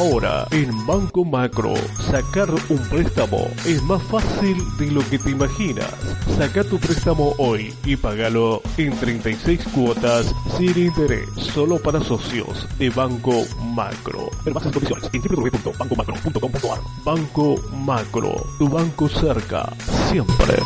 Ahora, en Banco Macro, sacar un préstamo es más fácil de lo que te imaginas. Saca tu préstamo hoy y pagalo en 36 cuotas sin interés, solo para socios de Banco Macro. Ver más condiciones en www.bancomacro.com.ar. Banco Macro, tu banco cerca, siempre.